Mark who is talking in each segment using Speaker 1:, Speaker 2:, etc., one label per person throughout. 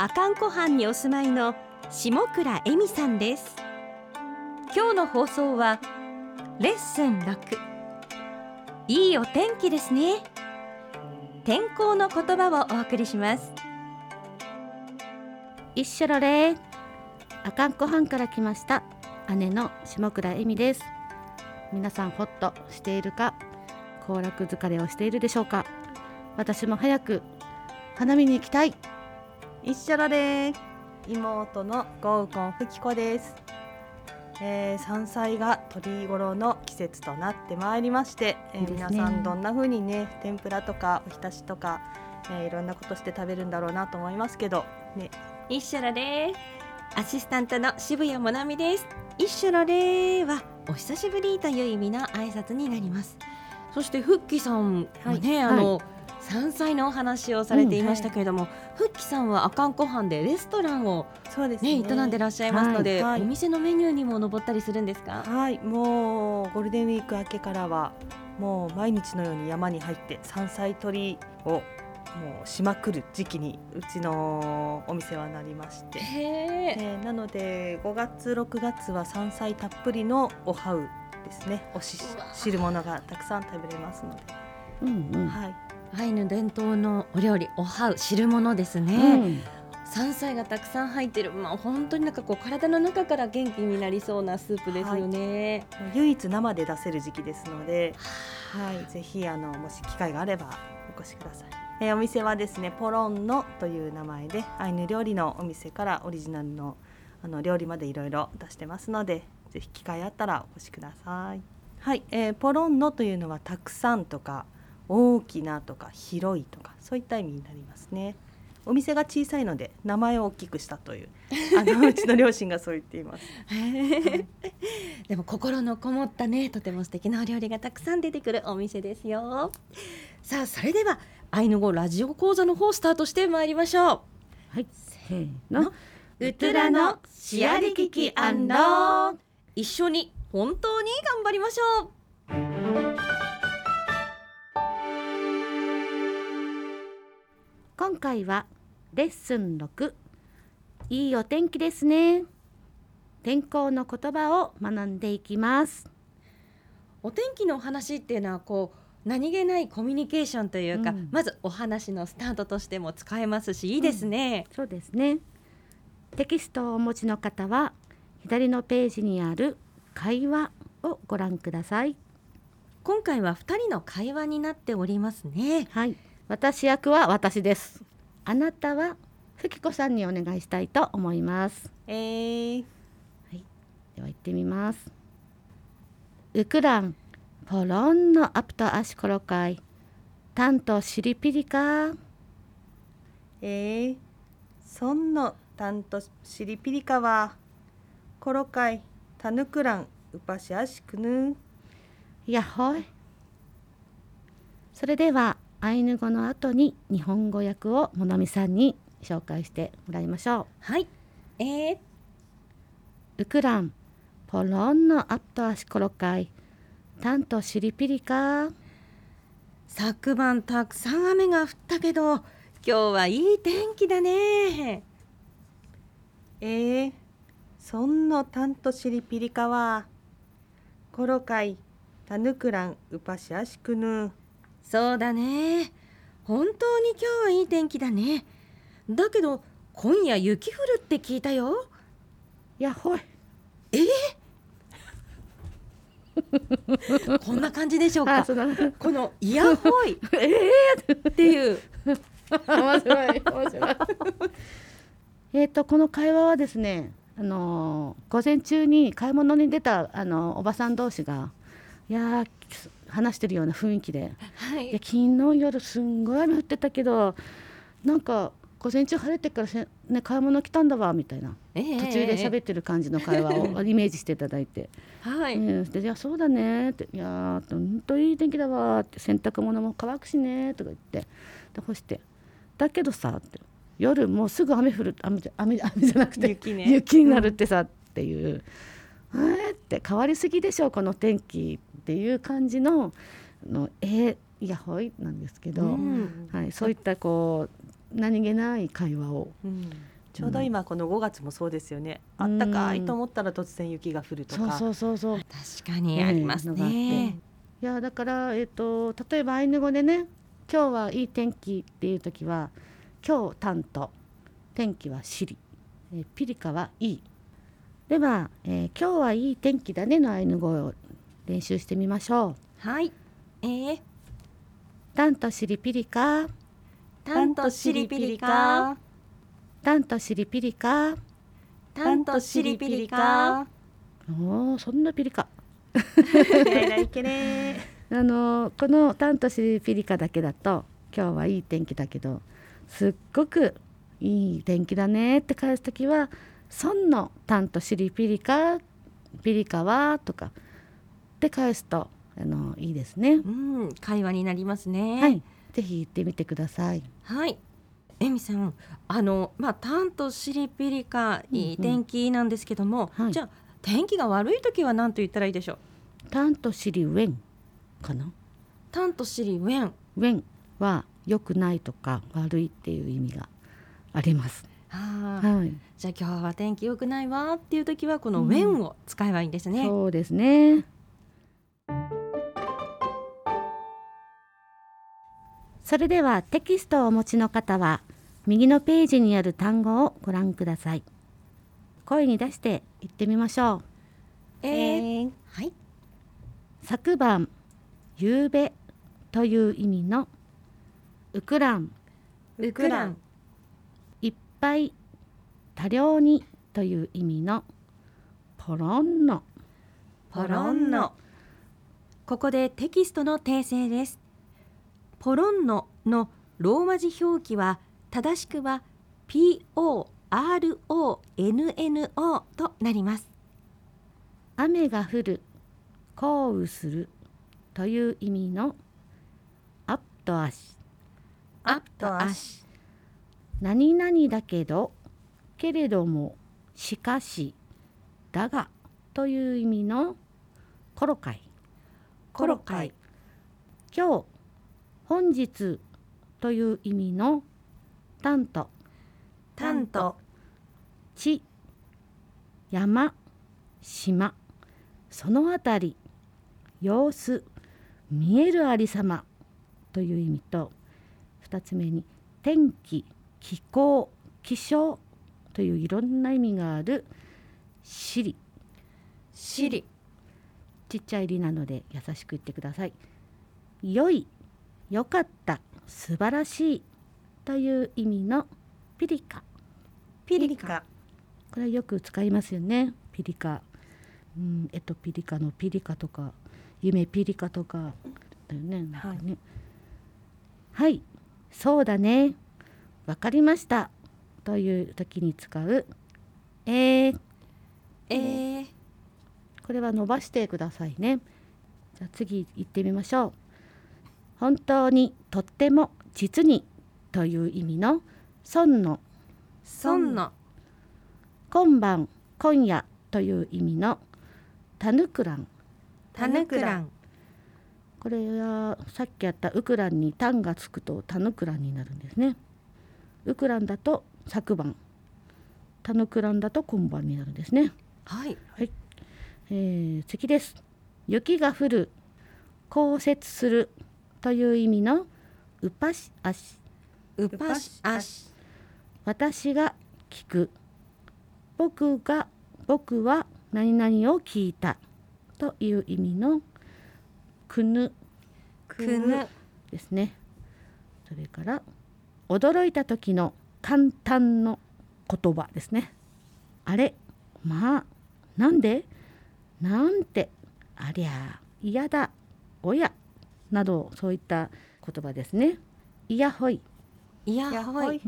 Speaker 1: 阿寒湖畔にお住まいの下倉恵美さんです。今日の放送はレッスン6いいお天気ですね。天候の言葉をお送りします。
Speaker 2: 一緒ろれ阿寒湖畔から来ました。姉の下倉恵美です。皆さんホッとしているか行楽疲れをしているでしょうか。私も早く花見に行きたい。
Speaker 3: 一緒だで妹のゴウコンフキコです、えー、山菜が取り頃の季節となってまいりまして、えー
Speaker 2: ね。
Speaker 3: 皆さんどんな風にね天ぷらとかおひたしとか、えーいろんなことして食べるんだろうなと思いますけどね。
Speaker 1: 一緒らですアシスタントの渋谷もなみです。一緒られはお久しぶりという意味の挨拶になります。そしてフッキさんはね、あの、山菜のお話をされていましたけれども、フッキさんは阿寒湖畔でレストランを
Speaker 3: そうですね。
Speaker 1: ね営んでらっしゃいますので、お店のメニューにも上ったりするんですか？
Speaker 3: はい。もうゴールデンウィーク明けからはもう毎日のように山に入って山菜採りをもうしまくる時期にうちのお店はなりまして。
Speaker 1: へえ
Speaker 3: えーなので5月6月は山菜たっぷりのおはうですね。おし汁物がたくさん食べれますので、
Speaker 2: うんうん、
Speaker 3: はい
Speaker 1: アイヌ伝統のお料理おはう汁物ですね、
Speaker 2: うん。
Speaker 1: 山菜がたくさん入ってる。まあ本当になんかこう体の中から元気になりそうなスープですよね、
Speaker 3: もう唯一生で出せる時期ですので、はい、ぜひあのもし機会があればお越しください。えーお店はですねポロンノという名前でアイヌ料理のお店からオリジナルのあの料理までいろいろ出してますのでぜひ機会あったらお越しください。はい、えーポロンノというのはたくさんとか大きなとか広いとかそういった意味になりますね。お店が小さいので名前を大きくしたというあのうちの両親がそう言っています。
Speaker 1: でも心のこもったねとても素敵なお料理がたくさん出てくるお店ですよ。さあそれではアイヌ語ラジオ講座の方スタートしてまいりましょう。
Speaker 2: はい。せーの。
Speaker 1: ウトラのシアリキキアンロ一緒に本当に頑張りましょう
Speaker 2: 今回はレッスン6いいお天気ですね。天候の言葉を学んでいきます。
Speaker 1: お天気のお話っていうのはこう何気ないコミュニケーションというか、
Speaker 2: うん。
Speaker 1: まずお話のスタートとしても使えますしいいですね、
Speaker 2: そうですね。テキストをお持ちの方は左のページにある会話をご覧ください。
Speaker 1: 今回は2人の会話になっておりますね。
Speaker 2: はい私役は私です。あなたはふきこさんにお願いしたいと思います。
Speaker 3: えー。
Speaker 2: では行ってみます。ウクランポロンのアプトアシコロカイ。タントシリピリカ
Speaker 3: えー、そんのたんとしりぴりかはコロカイタヌクランウパシアシクヌ
Speaker 2: やっほい。それではアイヌ語の後に日本語訳をもなみさんに紹介してもらいましょ
Speaker 1: はい。えー、
Speaker 2: うウクランポロンのアプトアシコロカイタントシリピリカ
Speaker 1: 昨晩たくさん雨が降ったけど今日はいい天気だね。
Speaker 3: えー、そんのたんとしりぴりかはコロカイタヌクランウパシアシクヌ
Speaker 1: そうだね。本当に今日はいい天気だね。だけど今夜雪降るって聞いたよ。
Speaker 2: やっほい。
Speaker 1: こんな感じでしょうか？
Speaker 2: あその
Speaker 1: このイヤホイ。っていう。
Speaker 2: 面白い面白い。えっとこの会話はですねあのー午前中に買い物に出たあのおばさん同士がいやー話してるような雰囲気で。
Speaker 1: はい。
Speaker 2: いや昨日夜すんごい雨降ってたけどなんか午前中晴れてからせ、ね、買い物来たんだわみたいな。
Speaker 1: ええ
Speaker 2: 途中で喋ってる感じの会話を イメージしていただいて。
Speaker 1: はい、
Speaker 2: うん、でいやそうだねって「いやー本当いい天気だわ」って洗濯物も乾くしねとか言って。で干して「だけどさ」って。夜もうすぐ雨降る雨じゃ雨雨じゃなくて
Speaker 3: 雪ね。
Speaker 2: 雪になるってさ、っていう「えーって変わりすぎでしょこの天気」っていう感じののえー、いやほいなんですけど、
Speaker 1: うん。
Speaker 2: はい、そういったこう何気ない会話を。
Speaker 3: うん。ちょうど今この5月もそうですよね、あったかいと思ったら突然雪が降るとか。
Speaker 2: そうそうそうそう。
Speaker 1: 確かにあります
Speaker 2: のがあって。
Speaker 1: ね。
Speaker 2: いやだから、えっと例えばアイヌ語でね「今日はいい天気」っていう時は「今日担当」「天気はシリ」えーピリカはいい」では、えー今日はいい天気だね」のアイヌ語を練習してみましょう。
Speaker 1: はい、えー、
Speaker 2: タンとシリピリカ。
Speaker 1: タンとシリピリカ、
Speaker 2: タンとシリピリカ。
Speaker 1: タンとシリピリカ。
Speaker 2: おーそんなピリカ。あのこのタンとシリピリカだけだと今日はいい天気だけどすっごくいい天気だねって返す時は「そんのタンとシリピリカピリカは」とかって返すとあのいいですね。
Speaker 1: うん、会話になりますね。
Speaker 2: はい、ぜひ言ってみてください。
Speaker 1: はい。エミさん、あのまあタンとシリピリカ
Speaker 2: うんうん
Speaker 1: いい天気なんですけども、
Speaker 2: はい
Speaker 1: じゃあ天気が悪い時は何と言ったらいいでしょう？
Speaker 2: タンとシリウェンかな？
Speaker 1: タンとシリウェン。
Speaker 2: ウェンは良くないとか悪いっていう意味があります。はい、
Speaker 1: じゃあ今日は天気良くないわっていう時はこのウェンを使えばいいんですね。
Speaker 2: そうですね。それではテキストをお持ちの方は右のページにある単語をご覧ください。声に出して言ってみましょう。
Speaker 1: えー
Speaker 3: えー
Speaker 1: はい。
Speaker 2: 昨晩、夕べという意味のウクラン、
Speaker 1: ウクラン。
Speaker 2: いっぱい、多量にという意味のポロンノ。
Speaker 1: ポロンノ。ここでテキストの訂正です。ポロンノのローマ字表記は正しくは P O R O N N O となります。
Speaker 2: 雨が降る降雨するという意味のアットアシ
Speaker 1: アットアシ。
Speaker 2: 何々だけどけれどもしかしだがという意味のコロカイ
Speaker 1: コロカイ。
Speaker 2: 今日本日という意味のタント
Speaker 1: タント。
Speaker 2: 地山島そのあたり様子見えるありさまという意味と2つ目に天気気候気象といういろんな意味があるシリ。
Speaker 1: シリ。
Speaker 2: ちっちゃい「り」なので優しく言ってください。良い良かった素晴らしいという意味のピリカ。
Speaker 3: ピリカ。
Speaker 2: これはよく使いますよね。ピリカ。うんえっとピリカのピリカとか夢ピリカとかだよね。なんかね。はい、そうだねわかりました。という時に使うえー、
Speaker 1: えー、
Speaker 2: これは伸ばしてくださいね。じゃあ次行ってみましょう。本当にとっても実にという意味の損の。
Speaker 1: ソンノ。
Speaker 2: 今晩今夜という意味のタヌクラン
Speaker 1: タヌクラン。
Speaker 2: これはさっきやったウクランにタンがつくとタヌクランになるんですねウクランだと昨晩。タヌクランだと今晩になるんですね。
Speaker 1: はい。
Speaker 2: えー次です。雪が降る。降雪するという意味のウパシアシ
Speaker 1: ウパシアシ。
Speaker 2: 私が聞く。僕が僕は何々を聞いた。という意味のくぬ。
Speaker 1: くぬ。
Speaker 2: ですね。それから驚いた時の簡単の言葉ですね。あれまあなんで？なんてありゃ嫌だおやなどそういった言葉ですね。いやほい。
Speaker 1: いや
Speaker 3: や
Speaker 1: ほい。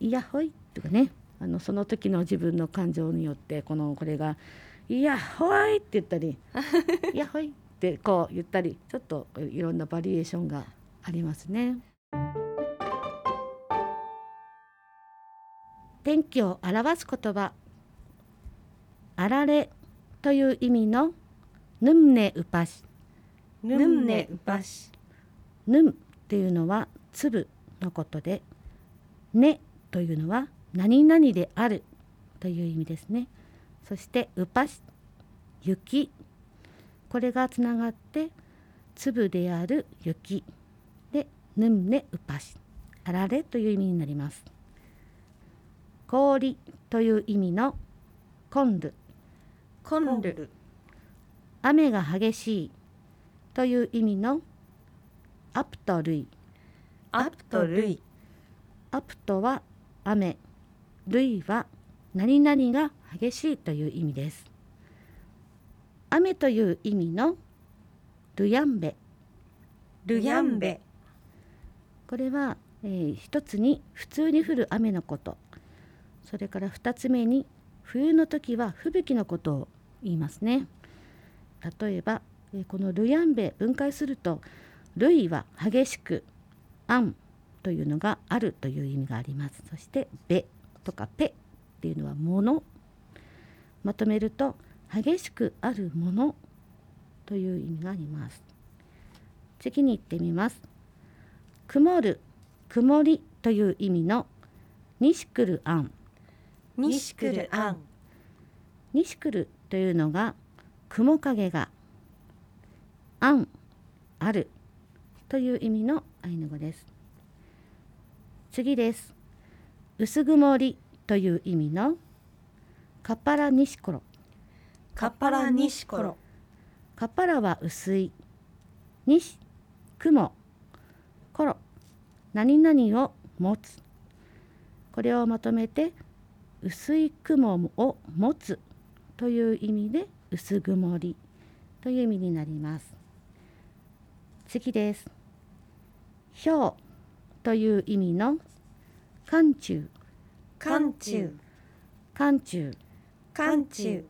Speaker 2: いやほい。とかね。あのその時の自分の感情によってこのこれがいやほいって言ったり いやほいってこう言ったりちょっといろんなバリエーションがありますね。天気を表す言葉あられという意味のぬんねうぱし。
Speaker 3: ぬんねうぱし。
Speaker 2: ぬんっていうのは粒のことでねというのは何々であるという意味ですね。そしてうぱし雪。これがつながって粒である雪。でぬんねうぱし。あられという意味になります氷という意味のコンル
Speaker 1: コンル
Speaker 3: ル
Speaker 2: 雨が激しいという意味のアプト類。
Speaker 1: アップとルイ
Speaker 2: アプトは雨。類は何々が激しいという意味です。雨という意味のルヤンベ。
Speaker 1: ルヤンベ。
Speaker 2: これは、えー一つに普通に降る雨のことそれから二つ目に冬の時は吹雪のことを言いますね。例えば、このルヤンベ分解すると類は激しくアンというのがあるという意味があります。そしてベとかペっていうのはものまとめると激しくあるものという意味があります。次に行ってみます。曇る曇りという意味のニシクルアン
Speaker 1: ニシクルアン
Speaker 2: ニシクルというのが雲影がアンあるという意味のアイヌ語です。次です。薄曇りという意味のカッパラニシコロ
Speaker 1: カッパラニシコロ
Speaker 2: カッパラは薄い西雲コロ何々を持つ。これをまとめて薄い雲を持つという意味で薄曇りという意味になります。次です。氷という意味の寒中。
Speaker 1: 寒中。
Speaker 2: 寒中。
Speaker 1: 寒中。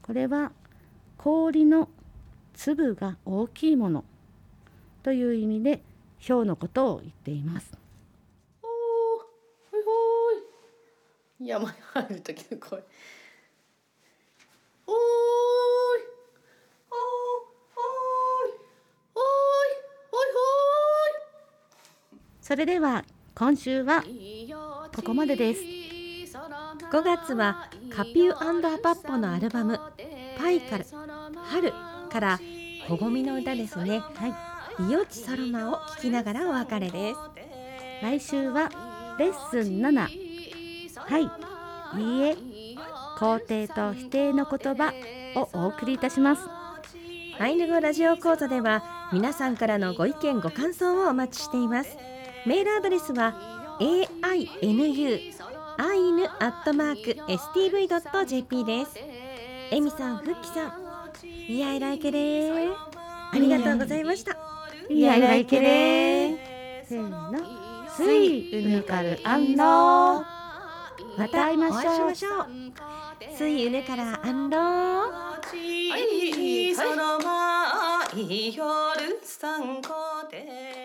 Speaker 2: これは氷の粒が大きいものという意味で氷のことを言っています。
Speaker 4: おーほいほーい山に入る時の声。おーい。おーおーい。おーいおい。
Speaker 2: それでは今週はここまでです。
Speaker 1: 5月はカピューアパッポのアルバムパイカル春から小ごみの歌ですね。
Speaker 2: はい。
Speaker 1: イヨチソロマを聞きながらお別れです。
Speaker 2: 来週はレッスン7はい。いいえ肯定と否定の言葉をお送りいたします。
Speaker 1: アイヌ語ラジオ講座では皆さんからのご意見ご感想をお待ちしています。メールアドレスは ainu アイヌアットマーク stv.jp です。エミさん、フッキさんいやいらいけれー。ありがとうございました。
Speaker 2: いやいやいけれせーの。スイウヌカルアンローまた会いましょう。
Speaker 1: お会いしましょう。スイウネからアンロー
Speaker 3: ちそのまい夜さんこで